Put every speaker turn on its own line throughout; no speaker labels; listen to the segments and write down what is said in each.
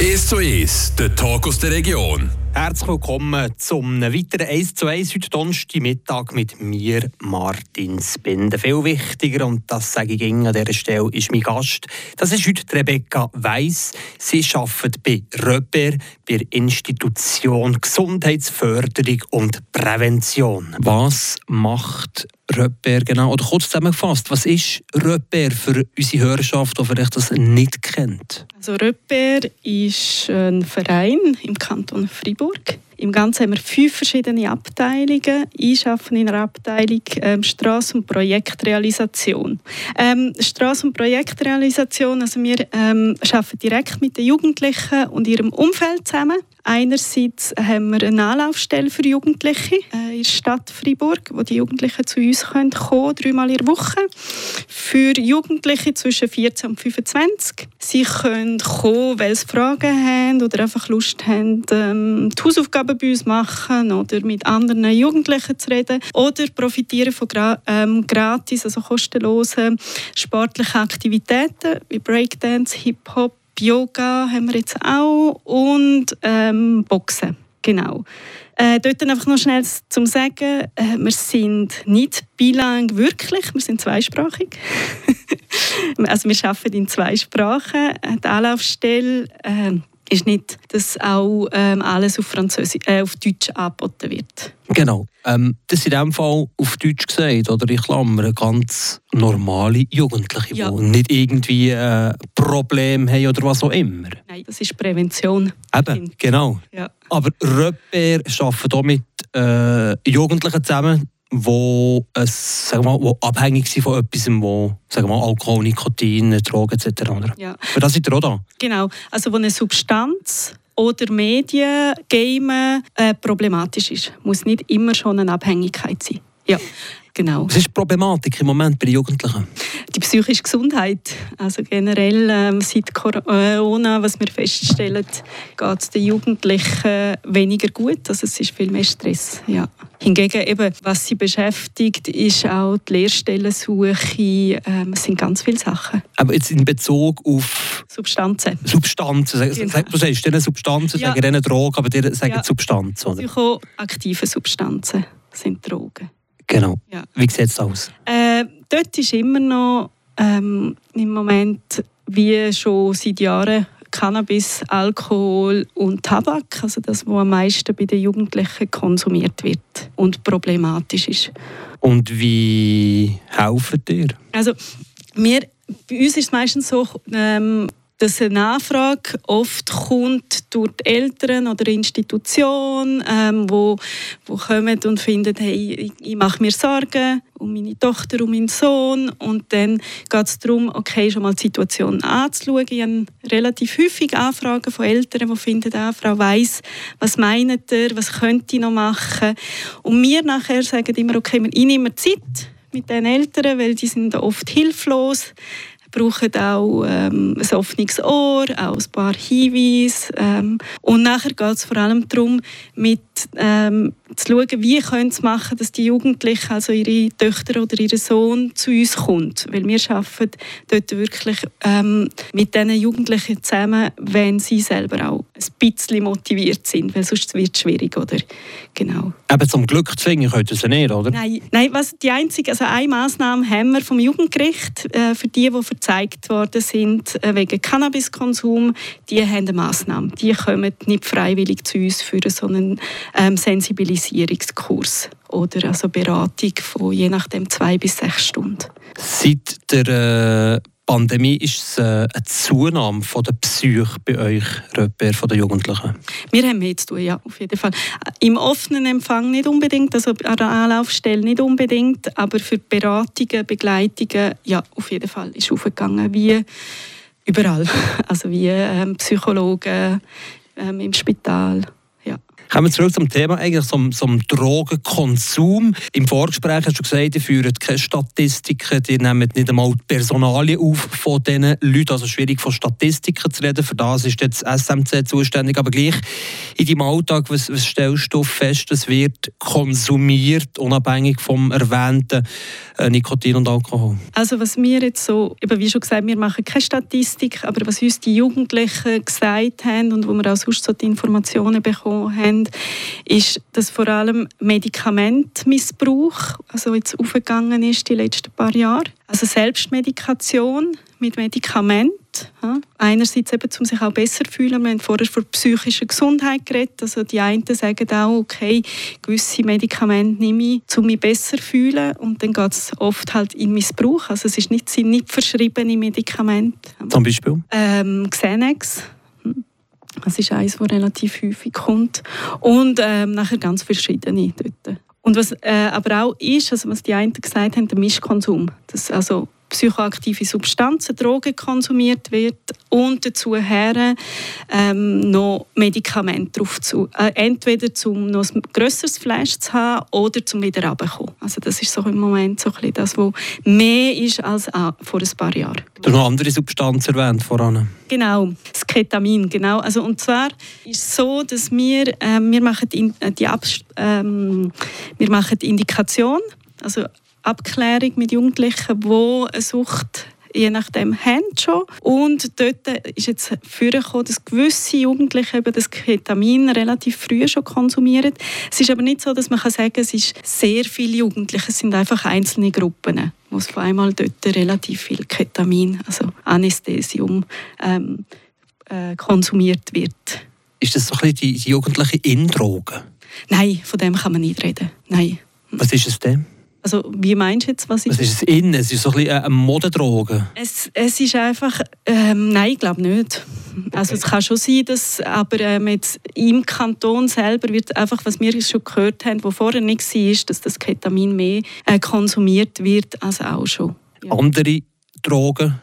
1 zu 1, der Talk aus der Region.
Herzlich willkommen zum weiteren 1 zu 1 heute Donnerstag Mittag mit mir, Martin Spinde. Viel wichtiger, und das sage ich an dieser Stelle, ist mein Gast. Das ist heute Rebecca Weiss. Sie arbeitet bei Röper, bei der Institution Gesundheitsförderung und Prävention. Was macht Röper genau? Oder kurz zusammengefasst, was ist Röper für unsere Hörerschaft, die vielleicht das nicht kennt?
Also Röper ist ein Verein im Kanton Freiburg. Im Ganzen haben wir fünf verschiedene Abteilungen. Ich arbeite in einer Abteilung ähm, Straßen- und Projektrealisation. Ähm, Straßen- und Projektrealisation, also wir ähm, arbeiten direkt mit den Jugendlichen und ihrem Umfeld zusammen. Einerseits haben wir eine Anlaufstelle für Jugendliche äh, in der Stadt Freiburg, wo die Jugendlichen zu uns kommen, kommen, dreimal in der Woche. Für Jugendliche zwischen 14 und 25. Sie können kommen, weil sie Fragen haben oder einfach Lust haben, ähm, die Hausaufgaben bei uns machen oder mit anderen Jugendlichen zu reden oder profitieren von ähm, gratis, also kostenlosen sportlichen Aktivitäten wie Breakdance, Hip-Hop, Yoga haben wir jetzt auch und ähm, Boxen, genau. Äh, dort einfach noch schnell zum Sagen, äh, wir sind nicht bilang wirklich, wir sind zweisprachig. also wir arbeiten in zwei Sprachen. Äh, die Anlaufstelle äh, ist nicht, dass auch ähm, alles auf, Französisch, äh, auf Deutsch angeboten wird.
Genau. Ähm, das ist in diesem Fall auf Deutsch gesagt, oder ich Klammer, ganz normale Jugendliche, ja. die nicht irgendwie ein äh, Problem haben oder was auch immer.
Nein, das ist Prävention.
Eben, genau. Ja. Aber Röpper arbeitet auch mit äh, Jugendlichen zusammen, wo, sagen wir mal, wo abhängig sind von etwas, wo sagen wir mal, Alkohol, Nikotin, Drogen etc. Oder? Ja. Für das seid ihr auch da?
Genau, also wo eine Substanz oder Medien, Gamen äh, problematisch ist. Muss nicht immer schon eine Abhängigkeit sein. Ja, genau.
Was ist die Problematik im Moment bei den Jugendlichen?
Die psychische Gesundheit. Also generell ähm, seit Corona, was wir feststellen, geht es den Jugendlichen weniger gut. Also es ist viel mehr Stress. Ja. Hingegen eben, was sie beschäftigt, ist auch die Lehrstellensuche. Ähm, es sind ganz viele Sachen.
Aber jetzt in Bezug auf
Substanzen.
Substanzen. Genau. Du sagst denen Substanzen, ja. sagen denen Drogen, aber die sagen ja. Substanzen. Oder?
Psychoaktive Substanzen sind Drogen.
Genau. Ja. Wie sieht es aus?
Äh, dort ist immer noch ähm, im Moment, wie schon seit Jahren, Cannabis, Alkohol und Tabak, also das, was am meisten bei den Jugendlichen konsumiert wird und problematisch ist.
Und wie helfen dir?
Also wir, bei uns ist es meistens so, ähm, dass eine Nachfrage oft kommt durch die Eltern oder Institutionen, ähm, wo, wo kommen und finden, hey, ich, ich mache mir Sorgen um meine Tochter, um meinen Sohn und dann geht es darum, okay, schon mal die Situation anzuschauen. Ich habe relativ häufig Anfragen von Eltern, die finden, ah, Frau weiss, was meint ihr, was könnte ich noch machen? Und wir nachher sagen immer, okay, ich nehme Zeit mit den Eltern, weil die sind oft hilflos brauchen auch ähm, ein offenes Ohr, auch ein paar Hinweise. Ähm, und nachher geht es vor allem darum, mit, ähm, zu schauen, wie können sie machen, dass die Jugendlichen, also ihre Töchter oder ihr Sohn, zu uns kommt. Weil wir arbeiten dort wirklich ähm, mit diesen Jugendlichen zusammen, wenn sie selber auch ein bisschen motiviert sind, weil sonst wird es schwierig, oder? Genau.
Aber zum Glück zwingen könnt ihr sie nicht, oder?
Nein, nein was die einzige, also eine Massnahme haben wir vom Jugendgericht äh, für die, die gezeigt worden sind äh, wegen Cannabiskonsum, die haben eine Massnahme. Die kommen nicht freiwillig zu uns für so einen ähm, Sensibilisierungskurs oder also Beratung von je nachdem zwei bis sechs Stunden.
Seit der äh Pandemie ist es äh, eine Zunahme von der Psyche bei euch, Röpper, von den Jugendlichen?
Wir haben mehr zu tun, ja, auf jeden Fall. Im offenen Empfang nicht unbedingt, also an der Anlaufstelle nicht unbedingt, aber für Beratungen, Begleitungen, ja, auf jeden Fall ist es aufgegangen, wie überall. Also wie ähm, Psychologen ähm, im Spital.
Kommen wir zurück zum Thema, eigentlich zum, zum Drogenkonsum. Im Vorgespräch hast du gesagt, ihr führt keine Statistiken, ihr nehmt nicht einmal die Personalien auf von diesen Leuten, also schwierig von Statistiken zu reden, für das ist jetzt das SMC zuständig, aber gleich in deinem Alltag, was, was stellst du fest, es wird konsumiert, unabhängig vom erwähnten äh, Nikotin und Alkohol?
Also was wir jetzt so, eben wie schon gesagt, wir machen keine Statistik, aber was uns die Jugendlichen gesagt haben und wo wir auch sonst so die Informationen bekommen haben, ist, dass vor allem Medikamentmissbrauch also jetzt aufgegangen ist die letzten paar Jahre. Also Selbstmedikation mit Medikamenten. Ja. Einerseits eben, um sich auch besser zu fühlen. Wir haben vorher von psychischer Gesundheit geredet. Also die einen sagen auch, okay, gewisse Medikamente nehme ich, um mich besser zu fühlen. Und dann geht es oft halt in Missbrauch. Also es ist nicht, sind nicht verschriebene Medikamente.
Zum Beispiel?
Ähm, Xanax. Das ist eines, das relativ häufig kommt. Und ähm, nachher ganz verschiedene dort. Und was äh, aber auch ist, also was die einen gesagt haben, der Mischkonsum. Dass also psychoaktive Substanzen, Drogen konsumiert wird und dazu her ähm, noch Medikamente drauf zu. Äh, entweder um noch ein grösseres Flash zu haben oder zum wieder runterkommen. Also das ist so im Moment so ein das, was mehr ist als äh, vor ein paar Jahren.
Du hast noch andere Substanzen erwähnt voran.
Genau, das Ketamin, genau. Also, und zwar ist es so, dass wir, äh, wir machen die, äh, die ähm, wir machen die Indikation, also Abklärung mit Jugendlichen, die eine Sucht je nachdem haben schon. Und dort ist jetzt vorgekommen, dass gewisse Jugendliche eben das Ketamin relativ früh schon konsumieren. Es ist aber nicht so, dass man sagen kann, es ist sehr viele Jugendliche, es sind einfach einzelne Gruppen, wo es auf einmal dort relativ viel Ketamin, also Anästhesium, ähm, äh, konsumiert wird.
Ist das so ein bisschen die, die jugendliche Indroge?
Nein, von dem kann man nicht reden. Nein.
Was ist es denn?
Also, wie meinst du jetzt, was
ist... Was ist es innen? Es ist so ein bisschen eine Modedroge.
Es, es ist einfach... Ähm, nein, ich glaube nicht. Also es kann schon sein, dass aber ähm, jetzt im Kanton selber wird einfach, was wir schon gehört haben, wo vorher nicht war, dass das Ketamin mehr äh, konsumiert wird als auch schon.
Ja. Andere Drogen?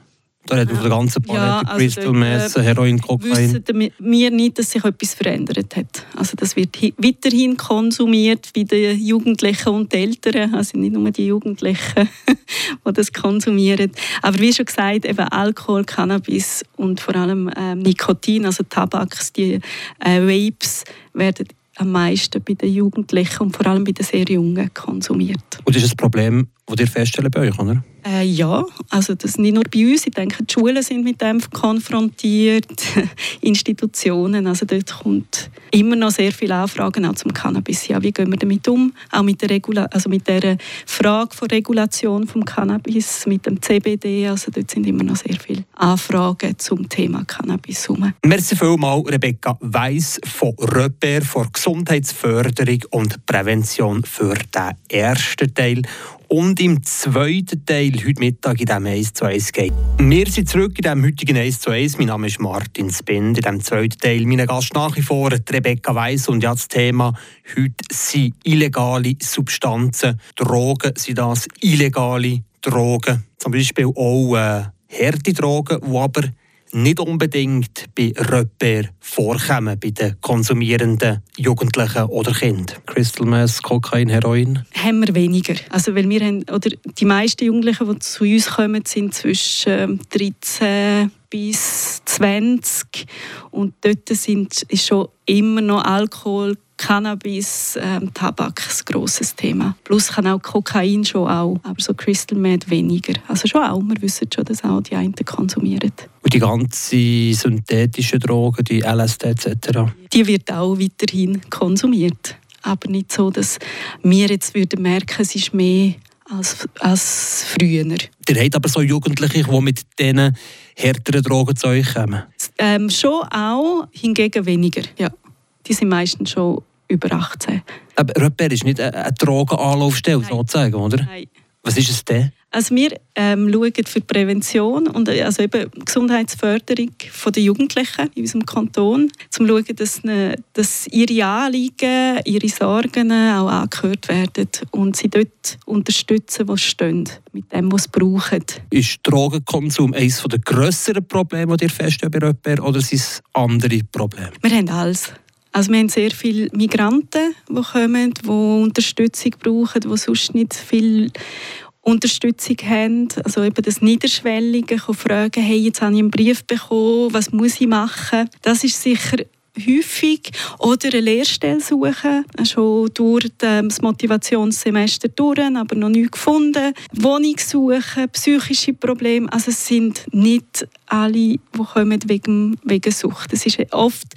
Da hat auf der ganzen Palette ja, also Crystal Meth, äh, Heroin, Kokain.
wissen wir nicht, dass sich etwas verändert hat. Also das wird weiterhin konsumiert bei den Jugendlichen und den Eltern, also nicht nur die Jugendlichen, die das konsumieren. Aber wie schon gesagt, eben Alkohol, Cannabis und vor allem ähm, Nikotin, also Tabak, die äh, Vapes werden am meisten bei den Jugendlichen und vor allem bei den sehr Jungen konsumiert.
Und das ist ein Problem, das ihr feststellen bei euch, oder?
Äh, ja, also das nicht nur bei uns. Ich denke, die Schulen sind mit dem konfrontiert, Institutionen. Also dort kommt immer noch sehr viele Anfragen auch zum Cannabis. Ja, wie gehen wir damit um? Auch mit der, Regula also mit der Frage von Regulation vom Cannabis, mit dem CBD. Also dort sind immer noch sehr viele Anfragen zum Thema Cannabis herum.
Merci vielmals, Rebecca Weiss von Röper von Gesundheitsförderung und Prävention für den ersten Teil. Und im zweiten Teil heute Mittag in diesem 1 zu 1 geht. Wir sind zurück in diesem heutigen 1 zu 1. Mein Name ist Martin Spind. In diesem zweiten Teil mein Gast nach wie vor Rebecca Weiss. Und ja, das Thema heute sind illegale Substanzen. Drogen sind das illegale Drogen. Zum Beispiel auch äh, harte Drogen, die aber nicht unbedingt bei Röpper vorkommen, bei den konsumierenden Jugendlichen oder Kindern? Crystal Meth, Kokain, Heroin?
Haben wir weniger. Also, weil wir haben, oder die meisten Jugendlichen, die zu uns kommen, sind zwischen 13 ähm, bis 20 und dort sind, ist schon immer noch Alkohol, Cannabis, ähm, Tabak ein grosses Thema. Plus kann auch Kokain schon auch, aber so Crystal Meth weniger. Also schon auch, wir wissen schon, dass auch die einen konsumieren.
Und die ganzen synthetischen Drogen, die LSD etc.?
Die wird auch weiterhin konsumiert. Aber nicht so, dass wir jetzt würden merken, es ist mehr als, als früher.
Ihr habt aber so Jugendliche, die mit diesen härteren Drogen zu euch kommen?
Ähm, schon auch, hingegen weniger, ja die sind meistens schon über 18.
Aber Röpper ist nicht eine Drogenanlaufstelle, sozusagen, oder?
Nein.
Was ist es denn?
Also wir ähm, schauen für Prävention und äh, also eben Gesundheitsförderung der Jugendlichen in unserem Kanton, um zu schauen, dass, ne, dass ihre Anliegen, ihre Sorgen auch angehört werden und sie dort unterstützen, wo sie stehen, mit dem, was sie brauchen.
Ist Drogenkonsum eines der grösseren Probleme, die ihr feststellt bei Röpper, oder sind es andere Probleme?
Wir haben alles. Also wir haben sehr viele Migranten, die kommen, die Unterstützung brauchen, die sonst nicht viel Unterstützung haben. Also eben das Niederschwellige, fragen, hey, jetzt habe ich einen Brief bekommen, was muss ich machen? Das ist sicher häufig. Oder eine Lehrstelle suchen, schon durch das Motivationssemester durch, aber noch nicht gefunden. Wohnung suchen, psychische Probleme. Also es sind nicht alle, die kommen wegen, wegen Sucht. Es ist oft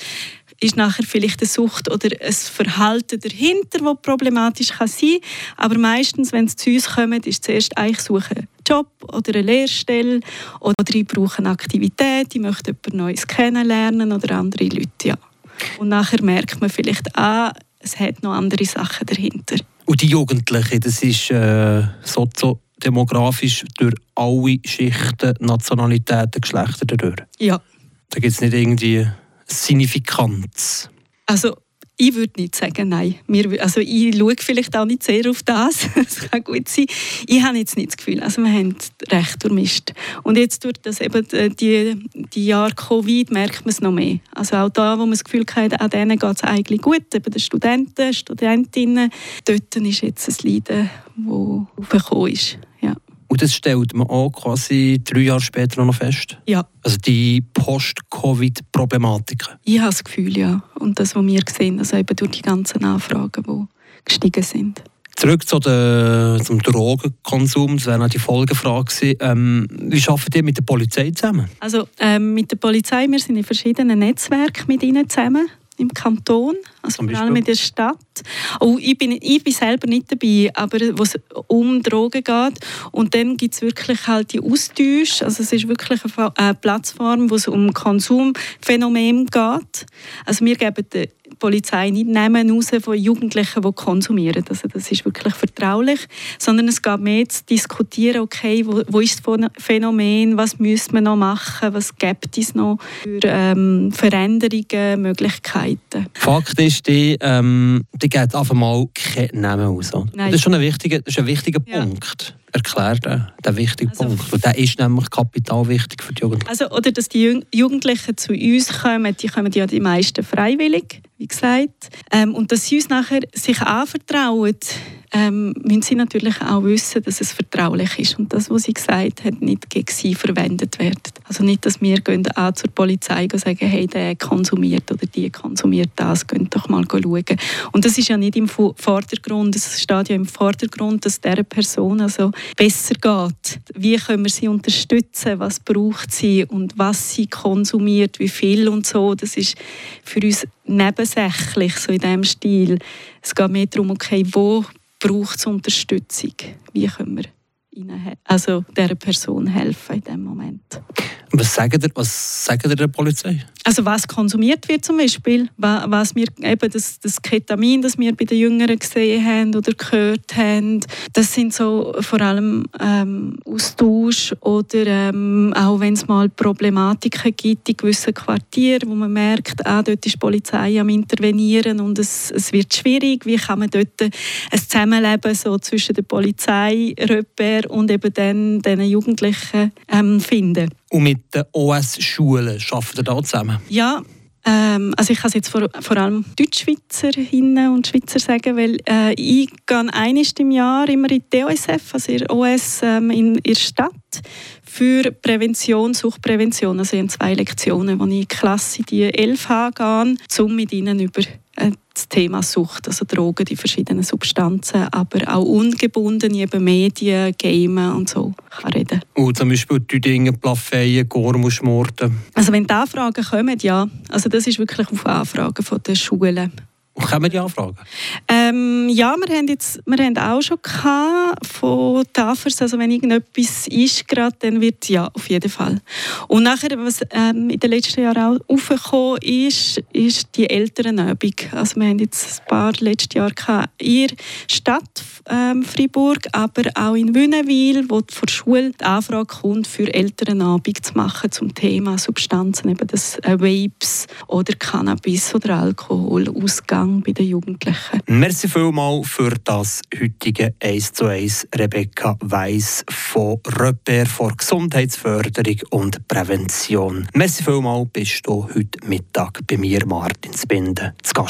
ist nachher vielleicht eine Sucht oder ein Verhalten dahinter, das problematisch kann sein kann. Aber meistens, wenn sie zu uns kommen, ist zuerst eigentlich suchen einen Job oder eine Lehrstelle oder ich brauche eine Aktivität, ich möchte jemanden Neues kennenlernen oder andere Leute. Ja. Und nachher merkt man vielleicht, ah, es hat noch andere Sachen dahinter.
Und die Jugendlichen, das ist äh, soziodemografisch durch alle Schichten, Nationalitäten, Geschlechter durch?
Ja.
Da gibt es nicht irgendwie Signifikanz?
Also ich würde nicht sagen, nein. Also ich schaue vielleicht auch nicht sehr auf das. das kann gut sein. Ich habe jetzt nicht das Gefühl, also wir haben recht durchmischt. Und jetzt durch das eben die, die Jahre Covid merkt man es noch mehr. Also auch da, wo man das Gefühl hat, an denen geht es eigentlich gut, eben den Studenten, Studentinnen, dort ist jetzt ein Leiden, das aufgekommen ist.
Und das stellt man auch quasi drei Jahre später noch fest?
Ja.
Also die Post-Covid-Problematik?
Ich habe das Gefühl, ja. Und das, was wir sehen, also eben durch die ganzen Anfragen, die gestiegen sind.
Zurück zu der, zum Drogenkonsum, das wäre noch die Folgefrage. Ähm, wie arbeitet ihr mit der Polizei zusammen?
Also ähm, mit der Polizei, wir sind in verschiedenen Netzwerken mit ihnen zusammen im Kanton, also vor allem in der Stadt. Oh, ich, bin, ich bin selber nicht dabei, aber wo es um Drogen geht. Und dann gibt es wirklich halt die Austausche. Also es ist wirklich eine Plattform, wo es um Konsumphänomen geht. Also wir geben die Polizei nicht Namen raus von Jugendlichen, die konsumieren. Also das ist wirklich vertraulich. Sondern es geht mehr zu diskutieren, okay, wo, wo ist das Phänomen, was müssen wir noch machen, was gibt es noch für ähm, Veränderungen, Möglichkeiten.
Fakt ist, die, ähm, die geht einfach mal keinen Namen raus. Das ist schon ein wichtiger, das ist ein wichtiger ja. Punkt erklärt, der wichtige also, Punkt. Und der ist nämlich kapitalwichtig für die Jugendlichen.
Also, oder dass die Jugendlichen zu uns kommen, die kommen ja die meisten freiwillig, wie gesagt. Ähm, und dass sie uns nachher sich anvertrauen, ähm, müssen sie natürlich auch wissen, dass es vertraulich ist und das, was sie gesagt hat, nicht gegen sie verwendet wird. Also nicht, dass wir gehen auch zur Polizei und sagen, hey, der konsumiert oder die konsumiert das, könnt doch mal schauen. Und das ist ja nicht im Vordergrund, es steht ja im Vordergrund, dass dieser Person also besser geht. Wie können wir sie unterstützen, was braucht sie und was sie konsumiert, wie viel und so. Das ist für uns nebensächlich, so in diesem Stil. Es geht mehr darum, okay, wo braucht es Unterstützung? Wie können wir also dieser Person helfen in diesem Moment?
Was sagen ihr, was sagen der Polizei?
Also was konsumiert wird zum Beispiel, was wir eben das, das Ketamin, das wir bei den Jüngeren gesehen haben oder gehört haben, das sind so vor allem ähm, Austausch oder ähm, auch wenn es mal Problematiken gibt in gewissen Quartieren, wo man merkt, ah, dort ist die Polizei am intervenieren und es, es wird schwierig, wie kann man dort ein Zusammenleben so zwischen der Polizei, Repär und eben den, den Jugendlichen ähm, finden.
Und mit den OS-Schulen arbeiten ihr da zusammen?
Ja, ähm, also ich kann es jetzt vor, vor allem Deutschschweizerinnen und Schweizer sagen, weil äh, ich gehe einiges im Jahr immer in die OSF, also in OS ähm, in, in der Stadt, für Prävention, Suchtprävention. Also habe zwei Lektionen, wo ich Klasse die 11 gehe, um mit ihnen über äh, das Thema Sucht, also Drogen, die verschiedenen Substanzen, aber auch ungebunden, eben Medien, Gamen und so kann reden.
Und zum Beispiel die Dinge, Plafeien, Gormuschmorten?
Also wenn die Anfragen kommen, ja. Also das ist wirklich auf Anfragen von den Schulen.
Kommen die Anfragen?
Ähm, ja, wir haben, jetzt, wir haben auch schon von Tafers, also wenn irgendetwas ist gerade, dann wird ja, auf jeden Fall. Und nachher, was ähm, in den letzten Jahren auch aufgekommen ist, ist die Elternabend. Also wir haben jetzt ein paar letzte Jahre in der Stadt ähm, Freiburg, aber auch in Wünnewil, wo von Schule die Anfrage kommt, für Elternabend zu machen zum Thema Substanzen, eben das äh, Vapes oder Cannabis oder Alkohol, Ausgang Umgang bei den Jugendlichen.
Merci vielmals für das heutige 1 zu 1 Rebecca Weiss von Repär vor Gesundheitsförderung und Prävention. Merci vielmals bist du heute Mittag bei mir, Martin Spinde, zu Gast.